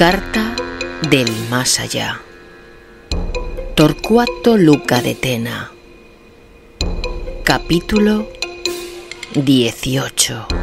Carta del más allá. Torcuato Luca de Tena. Capítulo 18.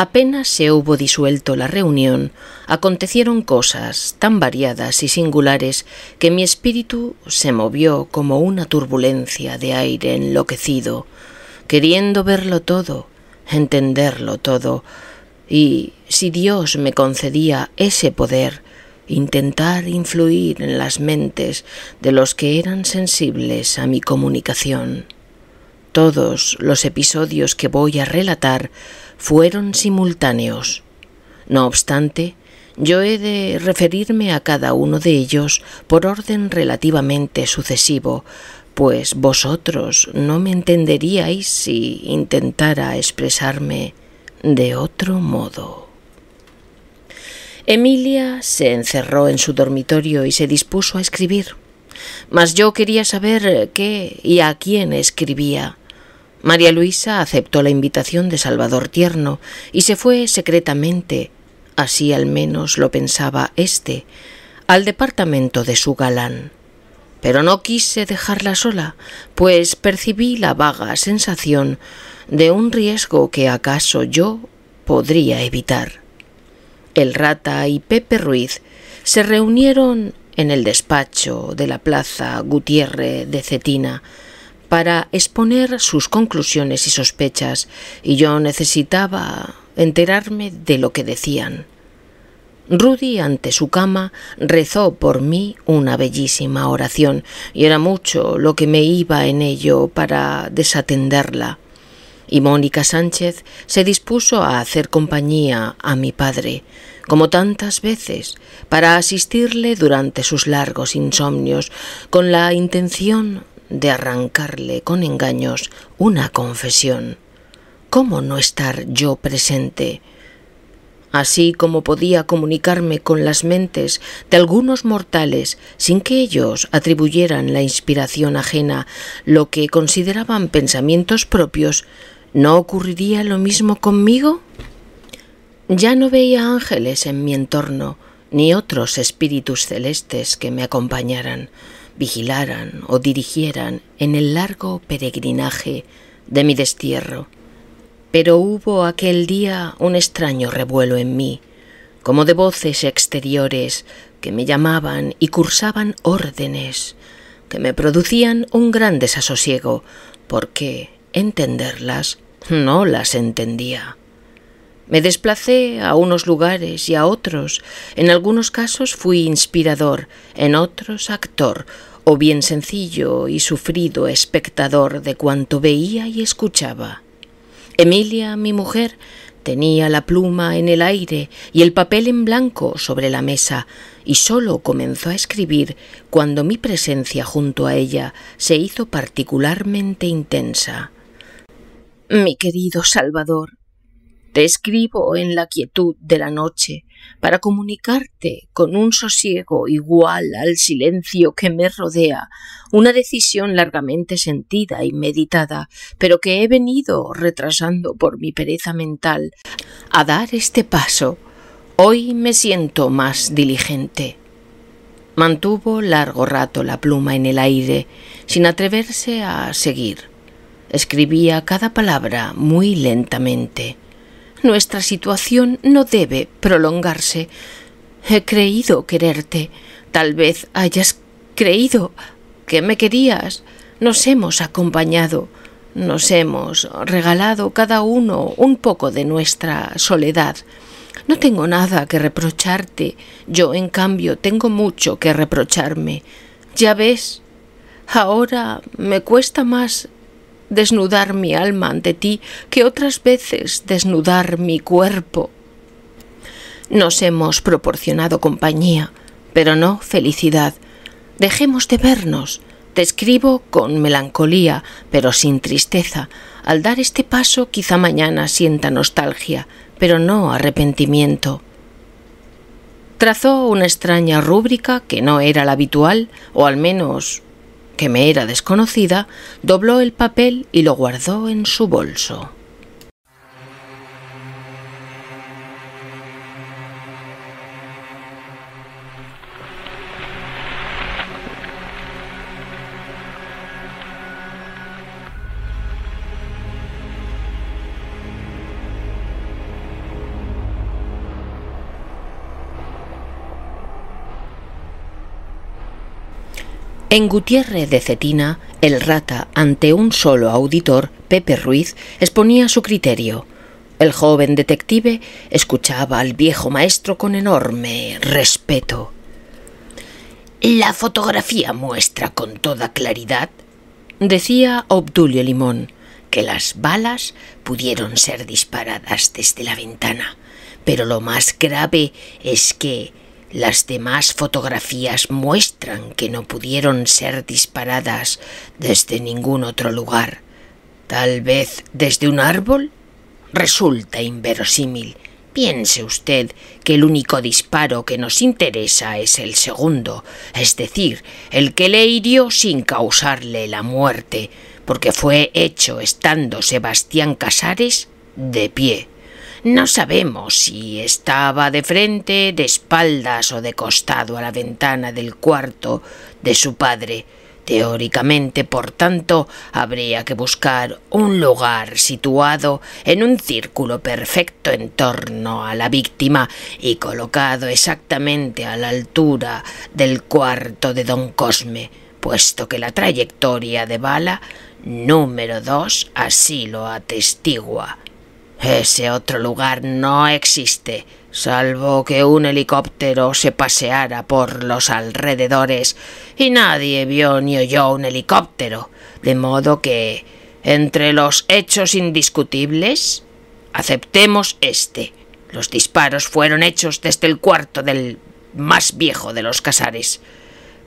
Apenas se hubo disuelto la reunión, acontecieron cosas tan variadas y singulares que mi espíritu se movió como una turbulencia de aire enloquecido, queriendo verlo todo, entenderlo todo, y, si Dios me concedía ese poder, intentar influir en las mentes de los que eran sensibles a mi comunicación. Todos los episodios que voy a relatar fueron simultáneos. No obstante, yo he de referirme a cada uno de ellos por orden relativamente sucesivo, pues vosotros no me entenderíais si intentara expresarme de otro modo. Emilia se encerró en su dormitorio y se dispuso a escribir. Mas yo quería saber qué y a quién escribía. María Luisa aceptó la invitación de Salvador Tierno y se fue secretamente, así al menos lo pensaba éste, al departamento de su galán. Pero no quise dejarla sola, pues percibí la vaga sensación de un riesgo que acaso yo podría evitar. El rata y Pepe Ruiz se reunieron en el despacho de la plaza Gutiérrez de Cetina, para exponer sus conclusiones y sospechas, y yo necesitaba enterarme de lo que decían. Rudy ante su cama rezó por mí una bellísima oración, y era mucho lo que me iba en ello para desatenderla. Y Mónica Sánchez se dispuso a hacer compañía a mi padre, como tantas veces, para asistirle durante sus largos insomnios, con la intención de arrancarle con engaños una confesión. ¿Cómo no estar yo presente? Así como podía comunicarme con las mentes de algunos mortales sin que ellos atribuyeran la inspiración ajena lo que consideraban pensamientos propios, ¿no ocurriría lo mismo conmigo? Ya no veía ángeles en mi entorno, ni otros espíritus celestes que me acompañaran vigilaran o dirigieran en el largo peregrinaje de mi destierro. Pero hubo aquel día un extraño revuelo en mí, como de voces exteriores que me llamaban y cursaban órdenes, que me producían un gran desasosiego, porque entenderlas no las entendía. Me desplacé a unos lugares y a otros. En algunos casos fui inspirador, en otros actor, o bien sencillo y sufrido espectador de cuanto veía y escuchaba. Emilia, mi mujer, tenía la pluma en el aire y el papel en blanco sobre la mesa, y sólo comenzó a escribir cuando mi presencia junto a ella se hizo particularmente intensa. Mi querido Salvador, Te escribo en la quietud de la noche para comunicarte con un sosiego igual al silencio que me rodea, una decisión largamente sentida y meditada, pero que he venido retrasando por mi pereza mental a dar este paso. Hoy me siento más diligente. Mantuvo largo rato la pluma en el aire, sin atreverse a seguir. Escribía cada palabra muy lentamente. Nuestra situación no debe prolongarse. He creído quererte. Tal vez hayas creído que me querías. Nos hemos acompañado. Nos hemos regalado cada uno un poco de nuestra soledad. No tengo nada que reprocharte. Yo, en cambio, tengo mucho que reprocharme. Ya ves, ahora me cuesta más desnudar mi alma ante ti que otras veces desnudar mi cuerpo. Nos hemos proporcionado compañía, pero no felicidad. Dejemos de vernos. Te escribo con melancolía, pero sin tristeza. Al dar este paso quizá mañana sienta nostalgia, pero no arrepentimiento. Trazó una extraña rúbrica que no era la habitual, o al menos que me era desconocida, dobló el papel y lo guardó en su bolso. En Gutiérrez de Cetina, el rata, ante un solo auditor, Pepe Ruiz, exponía su criterio. El joven detective escuchaba al viejo maestro con enorme respeto. La fotografía muestra con toda claridad, decía Obdulio Limón, que las balas pudieron ser disparadas desde la ventana, pero lo más grave es que las demás fotografías muestran que no pudieron ser disparadas desde ningún otro lugar. Tal vez desde un árbol. Resulta inverosímil. Piense usted que el único disparo que nos interesa es el segundo, es decir, el que le hirió sin causarle la muerte, porque fue hecho estando Sebastián Casares de pie. No sabemos si estaba de frente, de espaldas o de costado a la ventana del cuarto de su padre. Teóricamente, por tanto, habría que buscar un lugar situado en un círculo perfecto en torno a la víctima y colocado exactamente a la altura del cuarto de don Cosme, puesto que la trayectoria de bala número dos así lo atestigua. Ese otro lugar no existe, salvo que un helicóptero se paseara por los alrededores y nadie vio ni oyó un helicóptero, de modo que, entre los hechos indiscutibles, aceptemos este. Los disparos fueron hechos desde el cuarto del más viejo de los casares.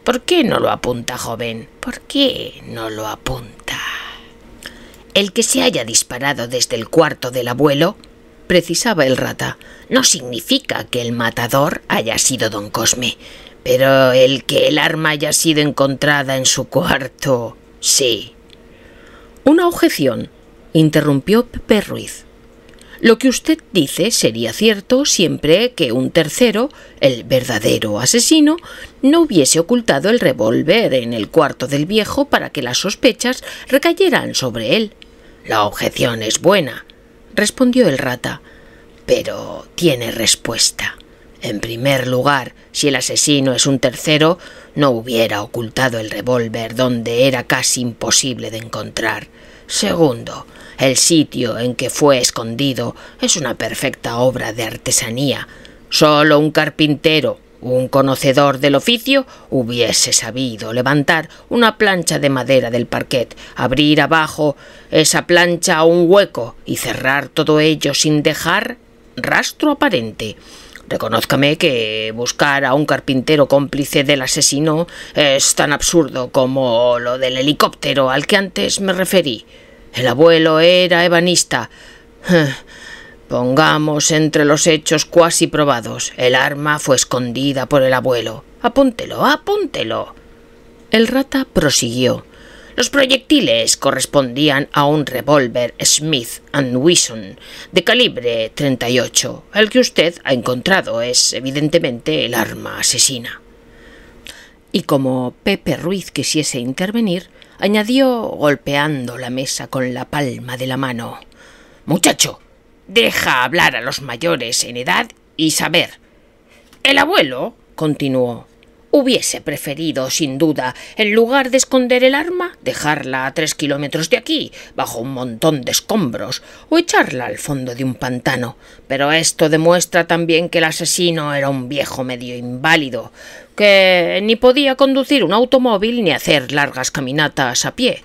¿Por qué no lo apunta, joven? ¿Por qué no lo apunta? El que se haya disparado desde el cuarto del abuelo, precisaba el rata, no significa que el matador haya sido don Cosme, pero el que el arma haya sido encontrada en su cuarto, sí. Una objeción, interrumpió Pepe Ruiz. Lo que usted dice sería cierto siempre que un tercero, el verdadero asesino, no hubiese ocultado el revólver en el cuarto del viejo para que las sospechas recayeran sobre él. La objeción es buena, respondió el rata, pero tiene respuesta. En primer lugar, si el asesino es un tercero, no hubiera ocultado el revólver donde era casi imposible de encontrar. Segundo, el sitio en que fue escondido es una perfecta obra de artesanía. Solo un carpintero un conocedor del oficio hubiese sabido levantar una plancha de madera del parquet, abrir abajo esa plancha a un hueco y cerrar todo ello sin dejar rastro aparente. Reconózcame que buscar a un carpintero cómplice del asesino es tan absurdo como lo del helicóptero al que antes me referí. El abuelo era ebanista. Pongamos entre los hechos cuasi probados. El arma fue escondida por el abuelo. Apúntelo, apúntelo. El rata prosiguió. Los proyectiles correspondían a un revólver Smith Wesson de calibre 38. El que usted ha encontrado es evidentemente el arma asesina. Y como Pepe Ruiz quisiese intervenir, añadió golpeando la mesa con la palma de la mano. Muchacho, deja hablar a los mayores en edad y saber. El abuelo, continuó, Hubiese preferido, sin duda, en lugar de esconder el arma, dejarla a tres kilómetros de aquí, bajo un montón de escombros, o echarla al fondo de un pantano. Pero esto demuestra también que el asesino era un viejo medio inválido, que ni podía conducir un automóvil ni hacer largas caminatas a pie.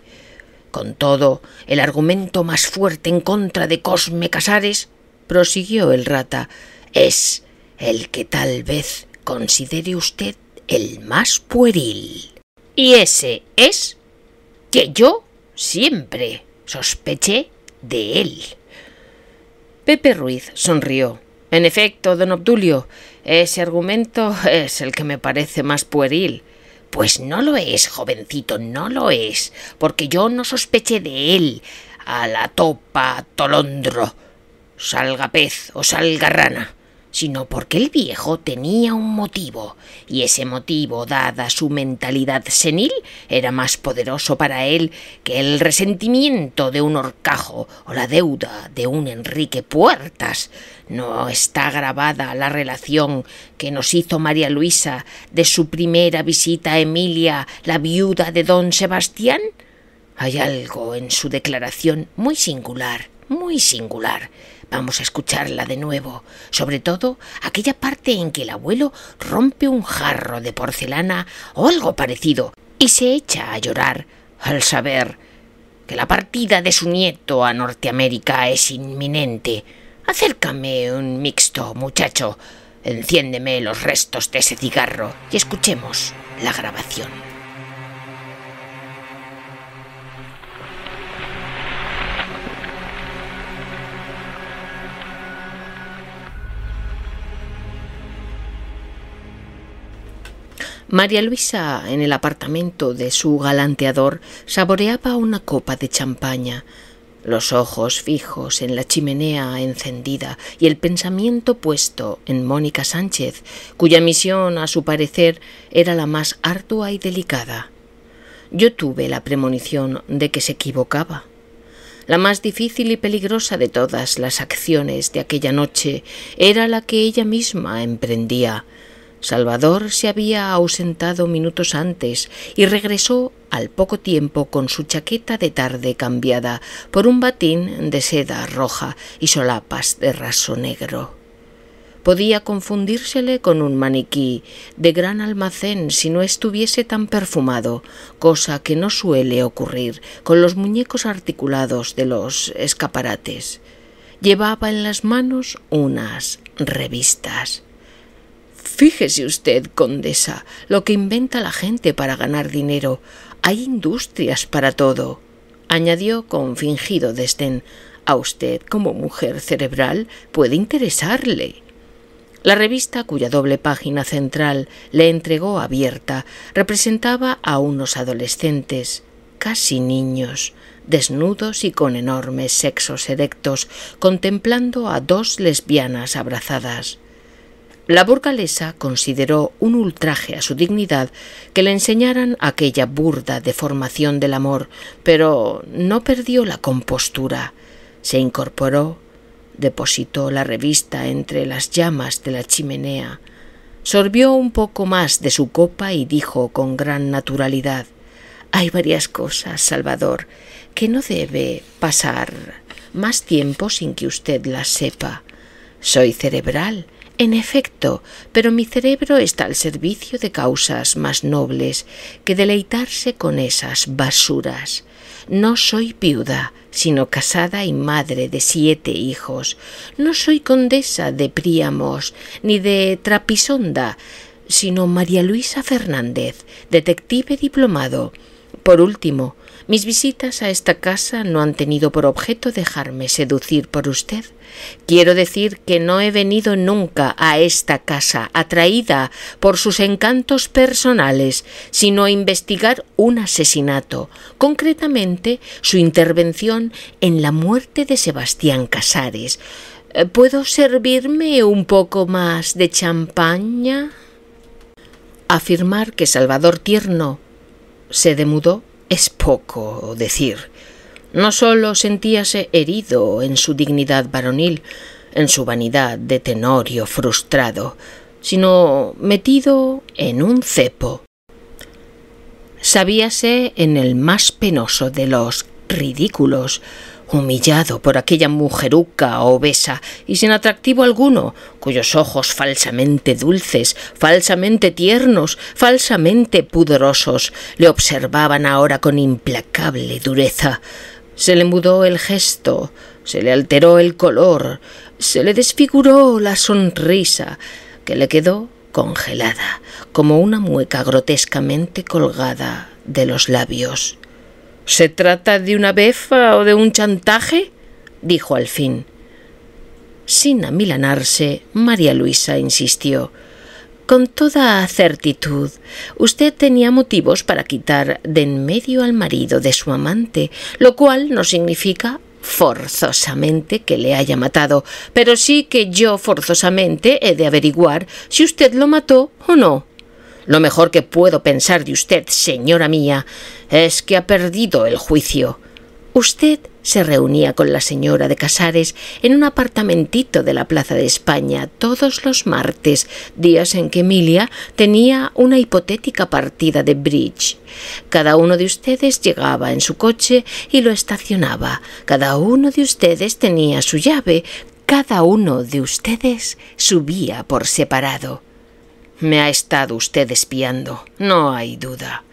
Con todo, el argumento más fuerte en contra de Cosme Casares, prosiguió el rata, es el que tal vez considere usted el más pueril. Y ese es que yo siempre sospeché de él. Pepe Ruiz sonrió. En efecto, don Obdulio, ese argumento es el que me parece más pueril. Pues no lo es, jovencito, no lo es, porque yo no sospeché de él, a la topa tolondro, salga pez o salga rana sino porque el viejo tenía un motivo, y ese motivo, dada su mentalidad senil, era más poderoso para él que el resentimiento de un horcajo o la deuda de un Enrique Puertas. ¿No está grabada la relación que nos hizo María Luisa de su primera visita a Emilia, la viuda de don Sebastián? Hay algo en su declaración muy singular, muy singular. Vamos a escucharla de nuevo, sobre todo aquella parte en que el abuelo rompe un jarro de porcelana o algo parecido y se echa a llorar al saber que la partida de su nieto a Norteamérica es inminente. Acércame un mixto, muchacho. Enciéndeme los restos de ese cigarro y escuchemos la grabación. María Luisa, en el apartamento de su galanteador, saboreaba una copa de champaña, los ojos fijos en la chimenea encendida y el pensamiento puesto en Mónica Sánchez, cuya misión, a su parecer, era la más ardua y delicada. Yo tuve la premonición de que se equivocaba. La más difícil y peligrosa de todas las acciones de aquella noche era la que ella misma emprendía, Salvador se había ausentado minutos antes y regresó al poco tiempo con su chaqueta de tarde cambiada por un batín de seda roja y solapas de raso negro. Podía confundírsele con un maniquí de gran almacén si no estuviese tan perfumado, cosa que no suele ocurrir con los muñecos articulados de los escaparates. Llevaba en las manos unas revistas. Fíjese usted, condesa, lo que inventa la gente para ganar dinero. Hay industrias para todo. añadió con fingido desdén. A usted, como mujer cerebral, puede interesarle. La revista, cuya doble página central le entregó abierta, representaba a unos adolescentes, casi niños, desnudos y con enormes sexos erectos, contemplando a dos lesbianas abrazadas. La burgalesa consideró un ultraje a su dignidad que le enseñaran aquella burda deformación del amor, pero no perdió la compostura. Se incorporó, depositó la revista entre las llamas de la chimenea, sorbió un poco más de su copa y dijo con gran naturalidad Hay varias cosas, Salvador, que no debe pasar más tiempo sin que usted las sepa. Soy cerebral en efecto, pero mi cerebro está al servicio de causas más nobles que deleitarse con esas basuras. No soy viuda, sino casada y madre de siete hijos. No soy condesa de Príamos ni de Trapisonda, sino María Luisa Fernández, detective diplomado. Por último, Mis visitas a esta casa no han tenido por objeto dejarme seducir por usted. Quiero decir que no he venido nunca a esta casa atraída por sus encantos personales, sino a investigar un asesinato, concretamente su intervención en la muerte de Sebastián Casares. Eh, ¿Puedo servirme un poco más de champaña? Afirmar que Salvador Tierno se demudó es poco decir. No sólo sentíase herido en su dignidad varonil, en su vanidad de tenorio frustrado, sino metido en un cepo. Sabíase en el más penoso de los ridículos, humillado por aquella mujeruca obesa y sin atractivo alguno, cuyos ojos falsamente dulces, falsamente tiernos, falsamente pudorosos, le observaban ahora con implacable dureza. Se le mudó el gesto, se le alteró el color, se le desfiguró la sonrisa, que le quedó congelada, como una mueca grotescamente colgada de los labios. ¿Se trata de una befa o de un chantaje? dijo al fin. Sin amilanarse, María Luisa insistió. Con toda certitud, usted tenía motivos para quitar de en medio al marido de su amante, lo cual no significa forzosamente que le haya matado, pero sí que yo forzosamente he de averiguar si usted lo mató o no. Lo mejor que puedo pensar de usted, señora mía, es que ha perdido el juicio. Usted se reunía con la señora de Casares en un apartamentito de la Plaza de España todos los martes, días en que Emilia tenía una hipotética partida de bridge. Cada uno de ustedes llegaba en su coche y lo estacionaba. Cada uno de ustedes tenía su llave. Cada uno de ustedes subía por separado. Me ha estado usted espiando, no hay duda.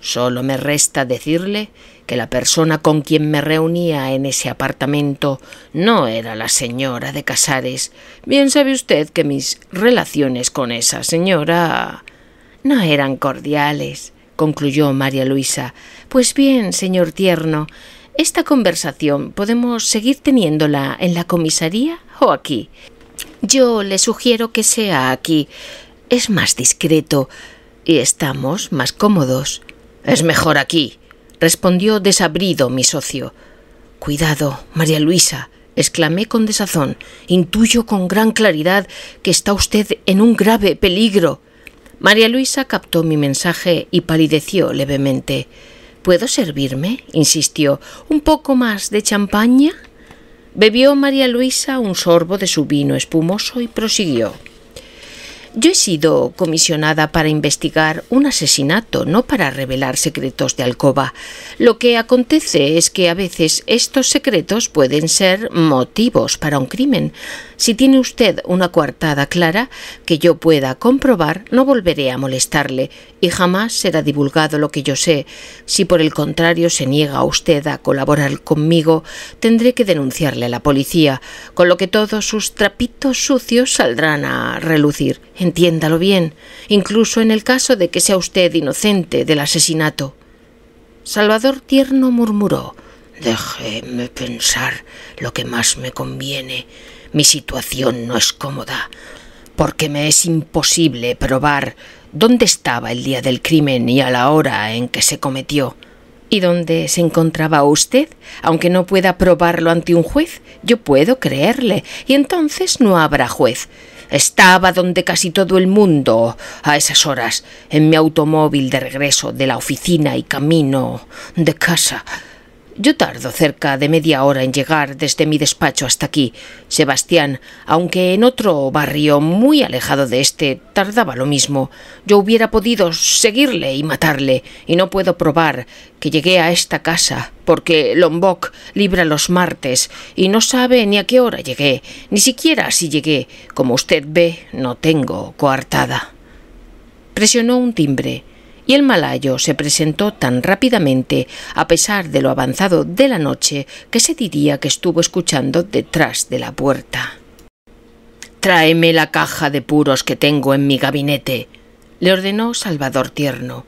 Solo me resta decirle que la persona con quien me reunía en ese apartamento no era la señora de Casares. Bien sabe usted que mis relaciones con esa señora no eran cordiales, concluyó María Luisa. Pues bien, señor tierno, esta conversación podemos seguir teniéndola en la comisaría o aquí. Yo le sugiero que sea aquí es más discreto y estamos más cómodos. Es mejor aquí, respondió desabrido mi socio. Cuidado, María Luisa, exclamé con desazón. Intuyo con gran claridad que está usted en un grave peligro. María Luisa captó mi mensaje y palideció levemente. ¿Puedo servirme? insistió. ¿Un poco más de champaña? Bebió María Luisa un sorbo de su vino espumoso y prosiguió. Yo he sido comisionada para investigar un asesinato, no para revelar secretos de alcoba. Lo que acontece es que a veces estos secretos pueden ser motivos para un crimen. Si tiene usted una coartada clara que yo pueda comprobar, no volveré a molestarle y jamás será divulgado lo que yo sé. Si por el contrario se niega usted a colaborar conmigo, tendré que denunciarle a la policía, con lo que todos sus trapitos sucios saldrán a relucir. Entiéndalo bien, incluso en el caso de que sea usted inocente del asesinato. Salvador Tierno murmuró Déjeme pensar lo que más me conviene. Mi situación no es cómoda, porque me es imposible probar dónde estaba el día del crimen y a la hora en que se cometió. ¿Y dónde se encontraba usted? Aunque no pueda probarlo ante un juez, yo puedo creerle, y entonces no habrá juez. Estaba donde casi todo el mundo a esas horas, en mi automóvil de regreso de la oficina y camino de casa. Yo tardo cerca de media hora en llegar desde mi despacho hasta aquí. Sebastián, aunque en otro barrio muy alejado de este, tardaba lo mismo. Yo hubiera podido seguirle y matarle, y no puedo probar que llegué a esta casa, porque Lombok libra los martes, y no sabe ni a qué hora llegué, ni siquiera si llegué. Como usted ve, no tengo coartada. Presionó un timbre y el malayo se presentó tan rápidamente, a pesar de lo avanzado de la noche, que se diría que estuvo escuchando detrás de la puerta. Tráeme la caja de puros que tengo en mi gabinete, le ordenó Salvador Tierno.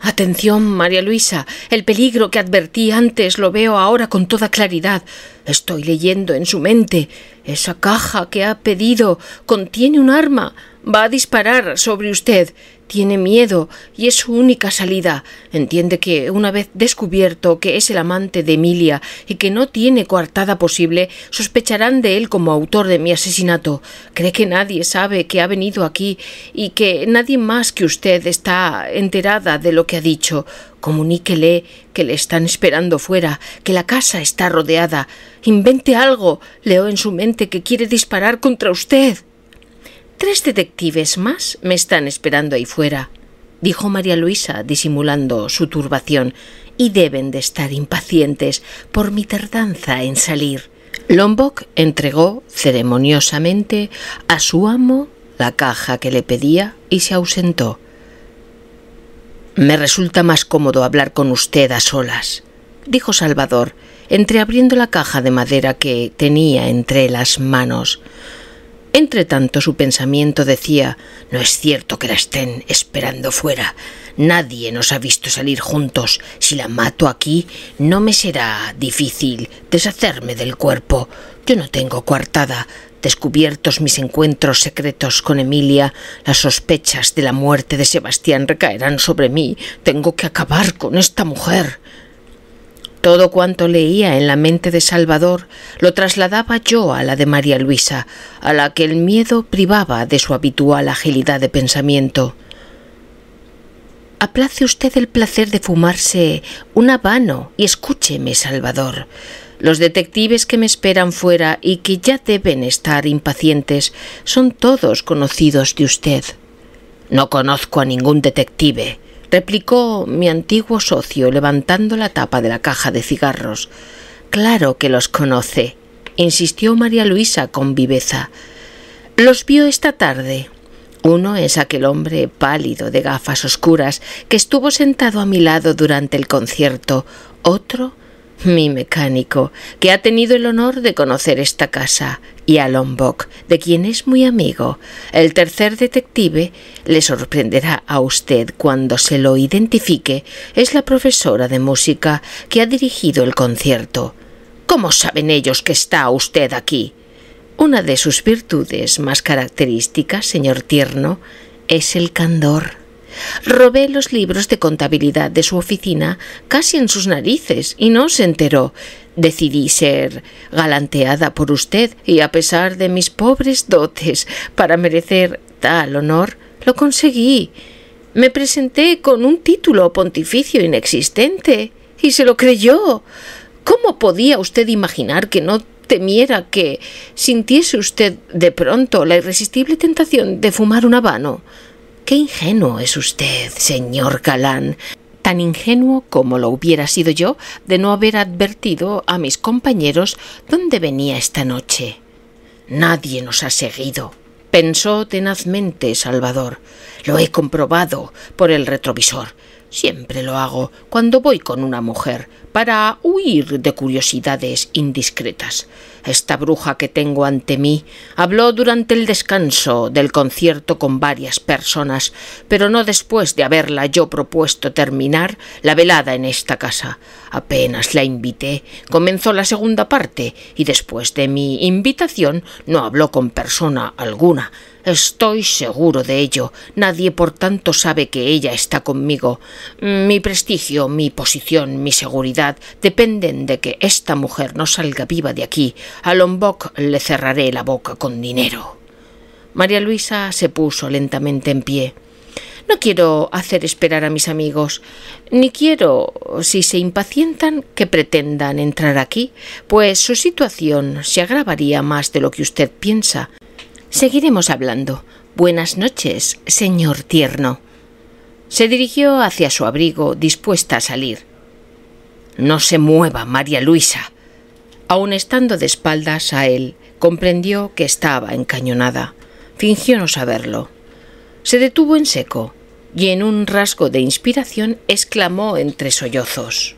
Atención, María Luisa. El peligro que advertí antes lo veo ahora con toda claridad. Estoy leyendo en su mente. Esa caja que ha pedido contiene un arma. Va a disparar sobre usted. Tiene miedo y es su única salida. Entiende que, una vez descubierto que es el amante de Emilia y que no tiene coartada posible, sospecharán de él como autor de mi asesinato. Cree que nadie sabe que ha venido aquí y que nadie más que usted está enterada de lo que ha dicho. Comuníquele que le están esperando fuera, que la casa está rodeada. Invente algo. Leo en su mente que quiere disparar contra usted. Tres detectives más me están esperando ahí fuera, dijo María Luisa, disimulando su turbación, y deben de estar impacientes por mi tardanza en salir. Lombok entregó ceremoniosamente a su amo la caja que le pedía y se ausentó. Me resulta más cómodo hablar con usted a solas, dijo Salvador, entreabriendo la caja de madera que tenía entre las manos. Entre tanto su pensamiento decía No es cierto que la estén esperando fuera. Nadie nos ha visto salir juntos. Si la mato aquí, no me será difícil deshacerme del cuerpo. Yo no tengo coartada. Descubiertos mis encuentros secretos con Emilia, las sospechas de la muerte de Sebastián recaerán sobre mí. Tengo que acabar con esta mujer. Todo cuanto leía en la mente de Salvador lo trasladaba yo a la de María Luisa, a la que el miedo privaba de su habitual agilidad de pensamiento. Aplace usted el placer de fumarse un habano y escúcheme, Salvador. Los detectives que me esperan fuera y que ya deben estar impacientes son todos conocidos de usted. No conozco a ningún detective, replicó mi antiguo socio levantando la tapa de la caja de cigarros. Claro que los conoce, insistió María Luisa con viveza. Los vio esta tarde. Uno es aquel hombre pálido de gafas oscuras que estuvo sentado a mi lado durante el concierto. Otro mi mecánico, que ha tenido el honor de conocer esta casa, y a Lombok, de quien es muy amigo. El tercer detective le sorprenderá a usted cuando se lo identifique. Es la profesora de música que ha dirigido el concierto. ¿Cómo saben ellos que está usted aquí? Una de sus virtudes más características, señor Tierno, es el candor. Robé los libros de contabilidad de su oficina casi en sus narices y no se enteró. Decidí ser galanteada por usted y a pesar de mis pobres dotes para merecer tal honor, lo conseguí. Me presenté con un título pontificio inexistente y se lo creyó. ¿Cómo podía usted imaginar que no temiera que sintiese usted de pronto la irresistible tentación de fumar un habano? Qué ingenuo es usted, señor Galán, tan ingenuo como lo hubiera sido yo de no haber advertido a mis compañeros dónde venía esta noche. Nadie nos ha seguido, pensó tenazmente Salvador. Lo he comprobado por el retrovisor. Siempre lo hago cuando voy con una mujer, para huir de curiosidades indiscretas. Esta bruja que tengo ante mí habló durante el descanso del concierto con varias personas, pero no después de haberla yo propuesto terminar la velada en esta casa. Apenas la invité, comenzó la segunda parte, y después de mi invitación no habló con persona alguna, Estoy seguro de ello. Nadie, por tanto, sabe que ella está conmigo. Mi prestigio, mi posición, mi seguridad dependen de que esta mujer no salga viva de aquí. A Lombok le cerraré la boca con dinero. María Luisa se puso lentamente en pie. No quiero hacer esperar a mis amigos, ni quiero, si se impacientan, que pretendan entrar aquí, pues su situación se agravaría más de lo que usted piensa. Seguiremos hablando. Buenas noches, señor tierno. Se dirigió hacia su abrigo, dispuesta a salir. No se mueva, María Luisa. Aun estando de espaldas a él, comprendió que estaba encañonada. Fingió no saberlo. Se detuvo en seco y en un rasgo de inspiración exclamó entre sollozos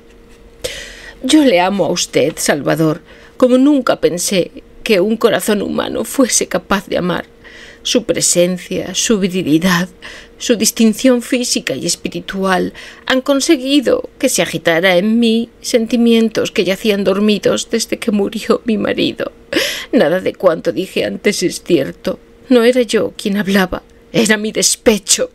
Yo le amo a usted, Salvador, como nunca pensé que un corazón humano fuese capaz de amar. su presencia, su virilidad, su distinción física y espiritual han conseguido que se agitara en mí sentimientos que yacían dormidos desde que murió mi marido. Nada de cuanto dije antes es cierto. No era yo quien hablaba, era mi despecho.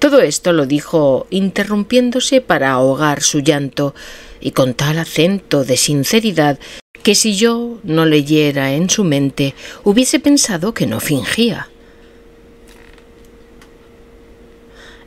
Todo esto lo dijo interrumpiéndose para ahogar su llanto y con tal acento de sinceridad que si yo no leyera en su mente hubiese pensado que no fingía.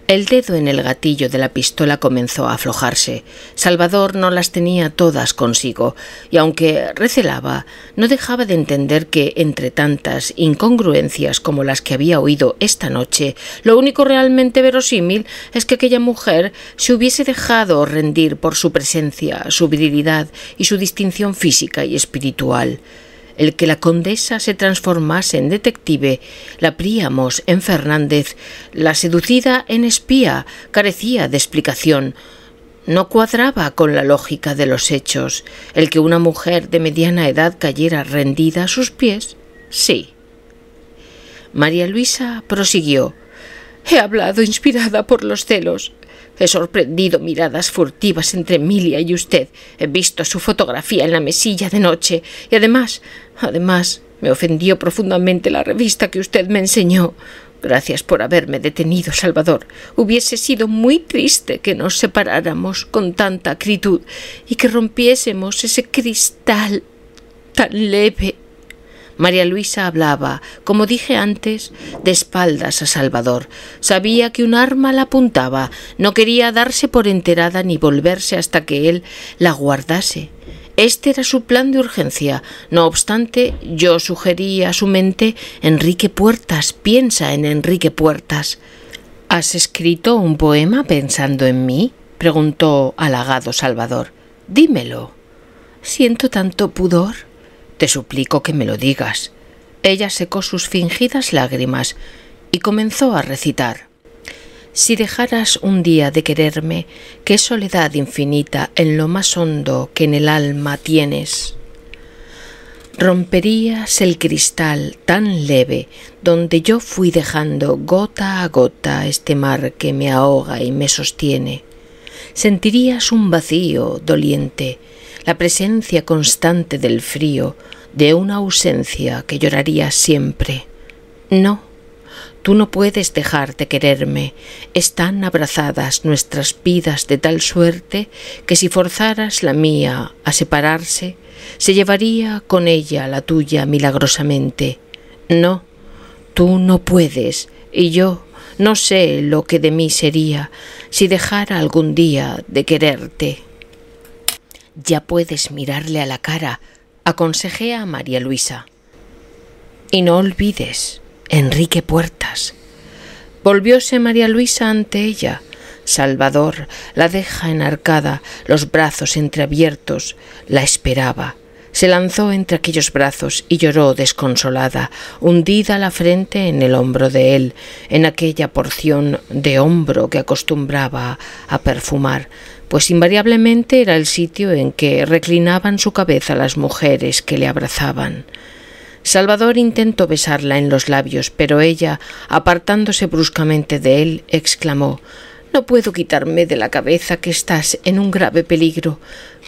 El dedo en el gatillo de la pistola comenzó a aflojarse. Salvador no las tenía todas consigo, y aunque recelaba, no dejaba de entender que, entre tantas incongruencias como las que había oído esta noche, lo único realmente verosímil es que aquella mujer se hubiese dejado rendir por su presencia, su virilidad y su distinción física y espiritual el que la condesa se transformase en detective, la Príamos en Fernández, la seducida en espía, carecía de explicación. No cuadraba con la lógica de los hechos. El que una mujer de mediana edad cayera rendida a sus pies, sí. María Luisa prosiguió. He hablado inspirada por los celos. He sorprendido miradas furtivas entre Emilia y usted. He visto su fotografía en la mesilla de noche. Y además, además, me ofendió profundamente la revista que usted me enseñó. Gracias por haberme detenido, Salvador. Hubiese sido muy triste que nos separáramos con tanta acritud y que rompiésemos ese cristal tan leve María Luisa hablaba, como dije antes, de espaldas a Salvador. Sabía que un arma la apuntaba, no quería darse por enterada ni volverse hasta que él la guardase. Este era su plan de urgencia. No obstante, yo sugerí a su mente Enrique Puertas, piensa en Enrique Puertas. ¿Has escrito un poema pensando en mí? preguntó halagado Salvador. Dímelo. Siento tanto pudor. Te suplico que me lo digas. Ella secó sus fingidas lágrimas y comenzó a recitar. Si dejaras un día de quererme, qué soledad infinita en lo más hondo que en el alma tienes. Romperías el cristal tan leve donde yo fui dejando gota a gota este mar que me ahoga y me sostiene. Sentirías un vacío doliente la presencia constante del frío, de una ausencia que lloraría siempre. No, tú no puedes dejarte quererme. Están abrazadas nuestras vidas de tal suerte que si forzaras la mía a separarse, se llevaría con ella la tuya milagrosamente. No, tú no puedes, y yo no sé lo que de mí sería si dejara algún día de quererte. Ya puedes mirarle a la cara, aconsejé a María Luisa. Y no olvides, Enrique Puertas. Volvióse María Luisa ante ella. Salvador la deja enarcada, los brazos entreabiertos, la esperaba. Se lanzó entre aquellos brazos y lloró desconsolada, hundida la frente en el hombro de él, en aquella porción de hombro que acostumbraba a perfumar, pues invariablemente era el sitio en que reclinaban su cabeza las mujeres que le abrazaban. Salvador intentó besarla en los labios, pero ella, apartándose bruscamente de él, exclamó No puedo quitarme de la cabeza que estás en un grave peligro.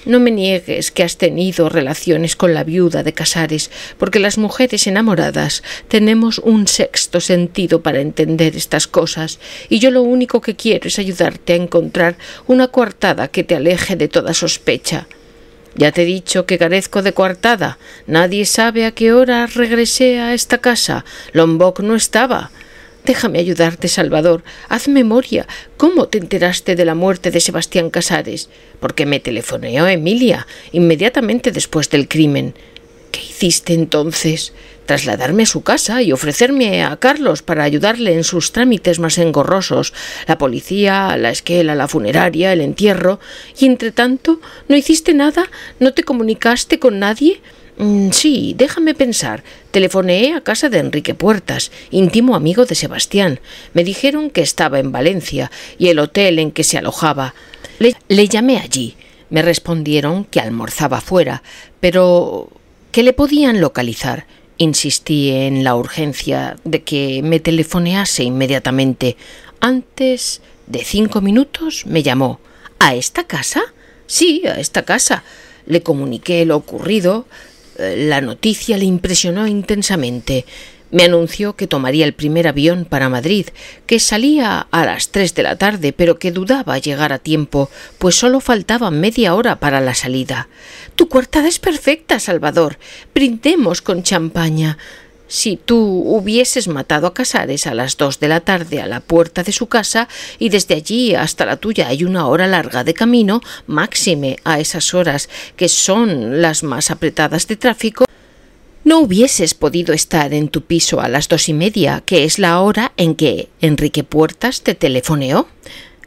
No me niegues que has tenido relaciones con la viuda de Casares, porque las mujeres enamoradas tenemos un sexto sentido para entender estas cosas, y yo lo único que quiero es ayudarte a encontrar una coartada que te aleje de toda sospecha. Ya te he dicho que carezco de coartada. Nadie sabe a qué hora regresé a esta casa. Lombok no estaba. Déjame ayudarte, Salvador. Haz memoria. ¿Cómo te enteraste de la muerte de Sebastián Casares? Porque me telefoneó Emilia inmediatamente después del crimen. ¿Qué hiciste entonces? Trasladarme a su casa y ofrecerme a Carlos para ayudarle en sus trámites más engorrosos, la policía, la esquela, la funeraria, el entierro. Y entre tanto, ¿no hiciste nada? ¿No te comunicaste con nadie? Mm, sí, déjame pensar. Telefoneé a casa de Enrique Puertas, íntimo amigo de Sebastián. Me dijeron que estaba en Valencia y el hotel en que se alojaba. Le, le llamé allí. Me respondieron que almorzaba fuera, pero que le podían localizar. Insistí en la urgencia de que me telefonease inmediatamente. Antes de cinco minutos me llamó. ¿A esta casa? Sí, a esta casa. Le comuniqué lo ocurrido. Eh, la noticia le impresionó intensamente. Me anunció que tomaría el primer avión para Madrid, que salía a las tres de la tarde, pero que dudaba llegar a tiempo, pues solo faltaba media hora para la salida. Tu coartada es perfecta, Salvador. Brindemos con champaña. Si tú hubieses matado a Casares a las dos de la tarde a la puerta de su casa y desde allí hasta la tuya hay una hora larga de camino, máxime a esas horas que son las más apretadas de tráfico, no hubieses podido estar en tu piso a las dos y media, que es la hora en que Enrique Puertas te telefoneó.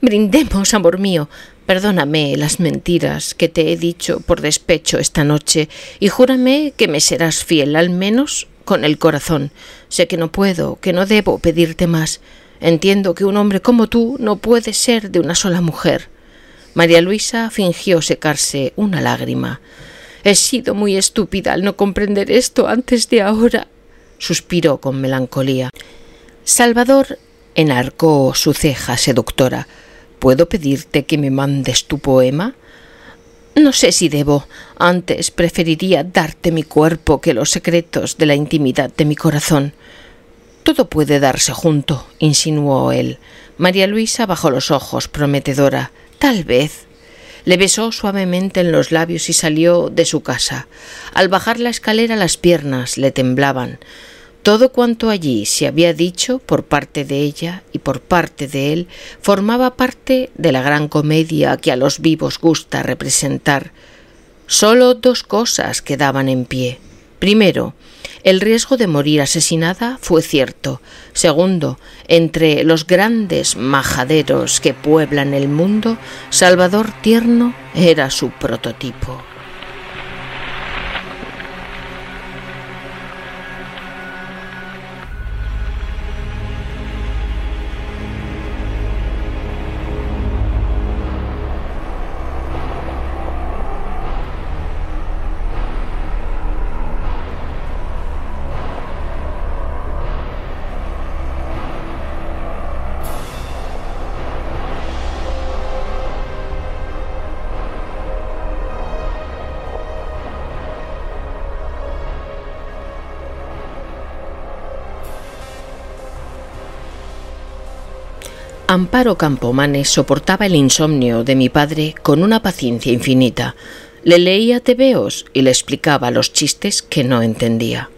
Brindemos, amor mío. Perdóname las mentiras que te he dicho por despecho esta noche y júrame que me serás fiel al menos con el corazón. Sé que no puedo, que no debo pedirte más. Entiendo que un hombre como tú no puede ser de una sola mujer. María Luisa fingió secarse una lágrima. He sido muy estúpida al no comprender esto antes de ahora. suspiró con melancolía. Salvador enarcó su ceja seductora. ¿Puedo pedirte que me mandes tu poema? No sé si debo. Antes preferiría darte mi cuerpo que los secretos de la intimidad de mi corazón. Todo puede darse junto, insinuó él. María Luisa bajó los ojos, prometedora. Tal vez. Le besó suavemente en los labios y salió de su casa. Al bajar la escalera las piernas le temblaban. Todo cuanto allí se había dicho por parte de ella y por parte de él formaba parte de la gran comedia que a los vivos gusta representar. Solo dos cosas quedaban en pie. Primero, el riesgo de morir asesinada fue cierto. Segundo, entre los grandes majaderos que pueblan el mundo, Salvador Tierno era su prototipo. Amparo Campomanes soportaba el insomnio de mi padre con una paciencia infinita. Le leía tebeos y le explicaba los chistes que no entendía.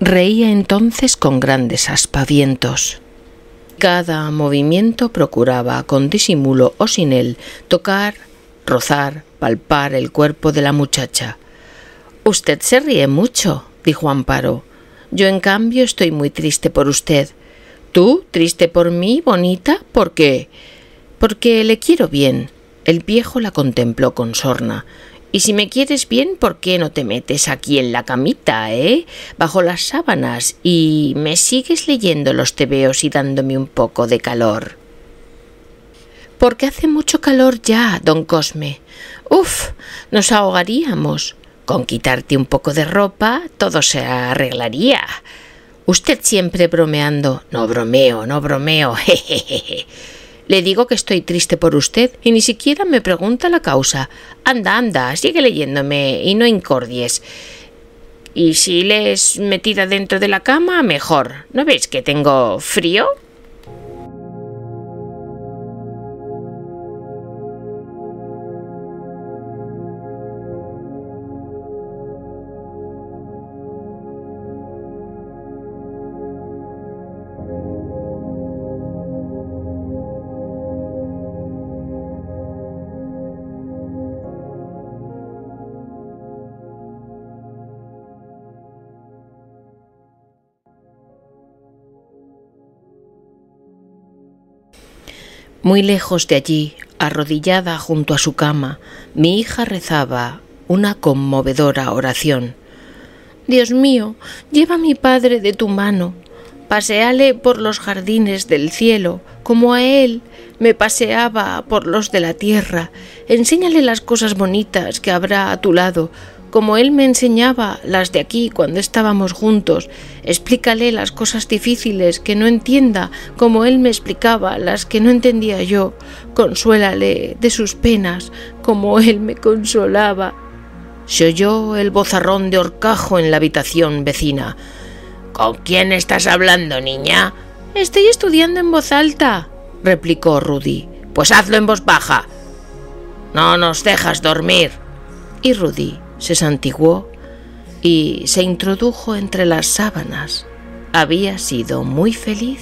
Reía entonces con grandes aspavientos. Cada movimiento procuraba, con disimulo o sin él, tocar, rozar, palpar el cuerpo de la muchacha. Usted se ríe mucho, dijo Amparo. Yo, en cambio, estoy muy triste por usted. ¿Tú, triste por mí, bonita? ¿Por qué? Porque le quiero bien. El viejo la contempló con sorna. Y si me quieres bien, ¿por qué no te metes aquí en la camita, eh? Bajo las sábanas y me sigues leyendo los tebeos y dándome un poco de calor. Porque hace mucho calor ya, don Cosme. Uf, nos ahogaríamos. Con quitarte un poco de ropa todo se arreglaría. Usted siempre bromeando. No bromeo, no bromeo. Jejeje. Le digo que estoy triste por usted y ni siquiera me pregunta la causa. Anda, anda, sigue leyéndome y no incordies. Y si le es metida dentro de la cama, mejor. ¿No ves que tengo frío? Muy lejos de allí, arrodillada junto a su cama, mi hija rezaba una conmovedora oración. Dios mío, lleva a mi padre de tu mano, paseale por los jardines del cielo, como a él me paseaba por los de la tierra, enséñale las cosas bonitas que habrá a tu lado, como él me enseñaba las de aquí cuando estábamos juntos. Explícale las cosas difíciles que no entienda, como él me explicaba las que no entendía yo. Consuélale de sus penas, como él me consolaba. Se oyó el bozarrón de horcajo en la habitación vecina. ¿Con quién estás hablando, niña? Estoy estudiando en voz alta, replicó Rudy. Pues hazlo en voz baja. No nos dejas dormir. Y Rudy se santiguó y se introdujo entre las sábanas. Había sido muy feliz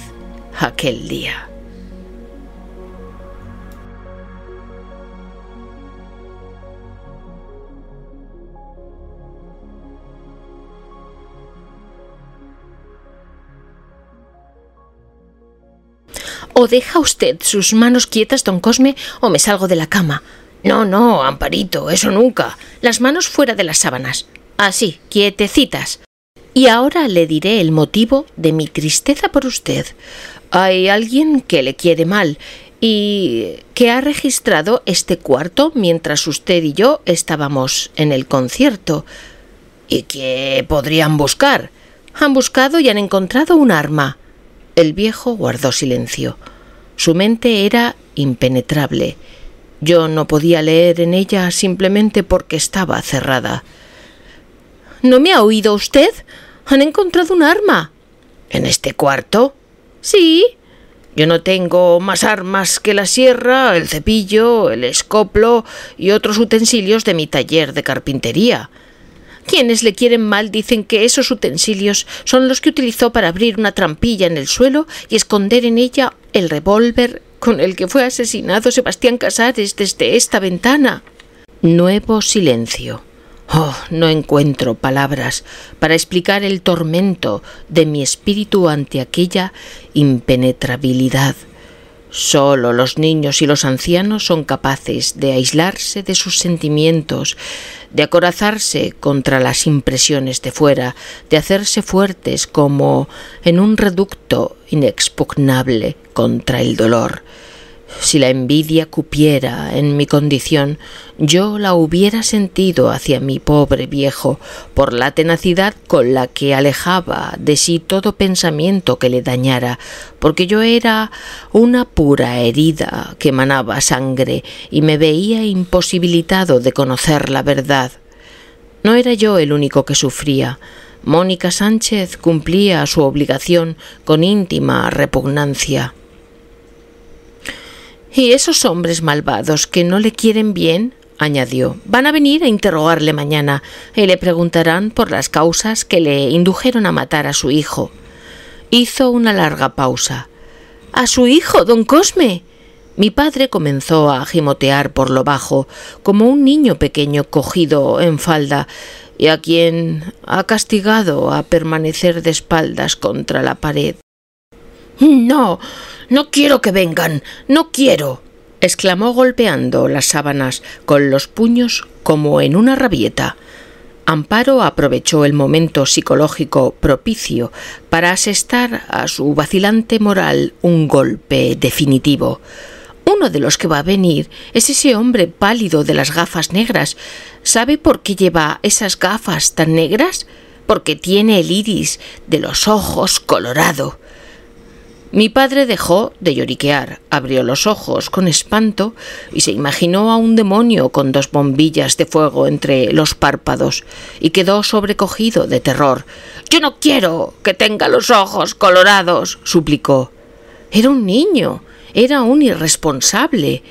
aquel día. O deja usted sus manos quietas, don Cosme, o me salgo de la cama. No, no, Amparito, eso nunca. Las manos fuera de las sábanas. Así, quietecitas. Y ahora le diré el motivo de mi tristeza por usted. Hay alguien que le quiere mal y que ha registrado este cuarto mientras usted y yo estábamos en el concierto. ¿Y qué podrían buscar? Han buscado y han encontrado un arma. El viejo guardó silencio. Su mente era impenetrable. Yo no podía leer en ella simplemente porque estaba cerrada. ¿No me ha oído usted? Han encontrado un arma. ¿En este cuarto? Sí. Yo no tengo más armas que la sierra, el cepillo, el escoplo y otros utensilios de mi taller de carpintería. Quienes le quieren mal dicen que esos utensilios son los que utilizó para abrir una trampilla en el suelo y esconder en ella el revólver con el que fue asesinado Sebastián Casares desde esta ventana. Nuevo silencio. Oh, no encuentro palabras para explicar el tormento de mi espíritu ante aquella impenetrabilidad. Solo los niños y los ancianos son capaces de aislarse de sus sentimientos, de acorazarse contra las impresiones de fuera, de hacerse fuertes como en un reducto inexpugnable contra el dolor. Si la envidia cupiera en mi condición, yo la hubiera sentido hacia mi pobre viejo por la tenacidad con la que alejaba de sí todo pensamiento que le dañara, porque yo era una pura herida que manaba sangre y me veía imposibilitado de conocer la verdad. No era yo el único que sufría. Mónica Sánchez cumplía su obligación con íntima repugnancia. Y esos hombres malvados que no le quieren bien, añadió, van a venir a interrogarle mañana y le preguntarán por las causas que le indujeron a matar a su hijo. Hizo una larga pausa. ¿A su hijo, don Cosme? Mi padre comenzó a gimotear por lo bajo, como un niño pequeño cogido en falda, y a quien ha castigado a permanecer de espaldas contra la pared. No, no quiero que vengan, no quiero. exclamó golpeando las sábanas con los puños como en una rabieta. Amparo aprovechó el momento psicológico propicio para asestar a su vacilante moral un golpe definitivo. Uno de los que va a venir es ese hombre pálido de las gafas negras. ¿Sabe por qué lleva esas gafas tan negras? Porque tiene el iris de los ojos colorado. Mi padre dejó de lloriquear, abrió los ojos con espanto y se imaginó a un demonio con dos bombillas de fuego entre los párpados y quedó sobrecogido de terror. Yo no quiero que tenga los ojos colorados, suplicó. Era un niño, era un irresponsable.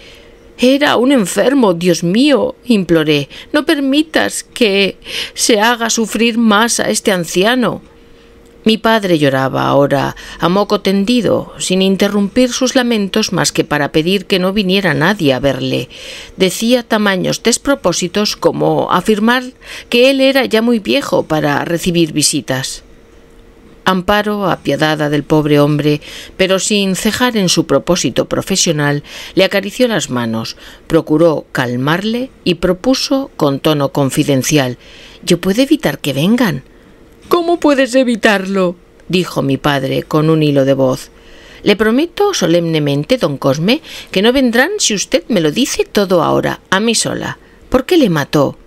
Era un enfermo, Dios mío, imploré. No permitas que se haga sufrir más a este anciano. Mi padre lloraba ahora a moco tendido, sin interrumpir sus lamentos más que para pedir que no viniera nadie a verle. Decía tamaños despropósitos como afirmar que él era ya muy viejo para recibir visitas. Amparo, apiadada del pobre hombre, pero sin cejar en su propósito profesional, le acarició las manos, procuró calmarle y propuso con tono confidencial Yo puedo evitar que vengan. ¿Cómo puedes evitarlo? dijo mi padre con un hilo de voz. Le prometo solemnemente, don Cosme, que no vendrán si usted me lo dice todo ahora, a mí sola. ¿Por qué le mató?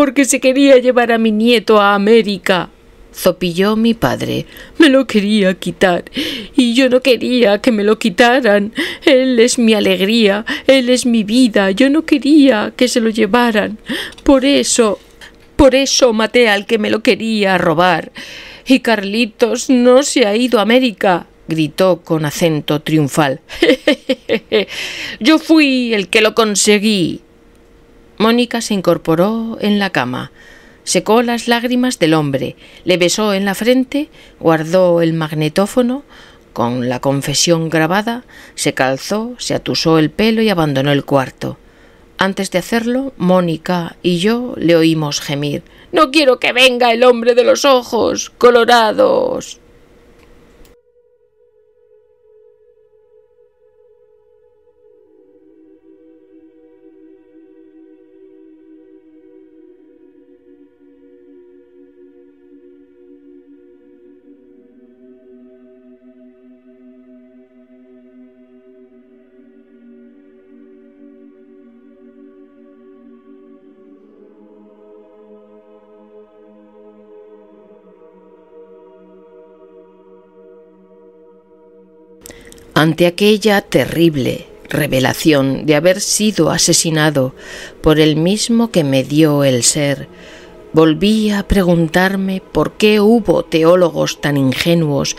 porque se quería llevar a mi nieto a América zopilló mi padre. Me lo quería quitar y yo no quería que me lo quitaran. Él es mi alegría, él es mi vida, yo no quería que se lo llevaran. Por eso, por eso maté al que me lo quería robar. Y Carlitos no se ha ido a América gritó con acento triunfal. Yo fui el que lo conseguí. Mónica se incorporó en la cama secó las lágrimas del hombre, le besó en la frente, guardó el magnetófono con la confesión grabada, se calzó, se atusó el pelo y abandonó el cuarto. Antes de hacerlo, Mónica y yo le oímos gemir No quiero que venga el hombre de los ojos colorados. Ante aquella terrible revelación de haber sido asesinado por el mismo que me dio el ser, volví a preguntarme por qué hubo teólogos tan ingenuos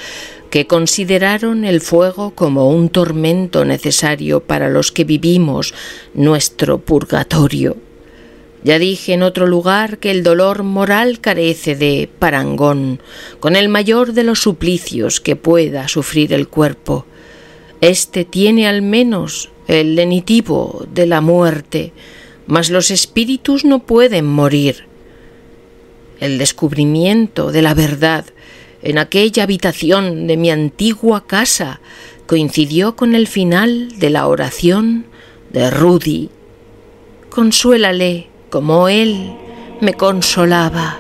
que consideraron el fuego como un tormento necesario para los que vivimos nuestro purgatorio. Ya dije en otro lugar que el dolor moral carece de parangón con el mayor de los suplicios que pueda sufrir el cuerpo. Este tiene al menos el lenitivo de la muerte, mas los espíritus no pueden morir. El descubrimiento de la verdad en aquella habitación de mi antigua casa coincidió con el final de la oración de Rudy. Consuélale como él me consolaba.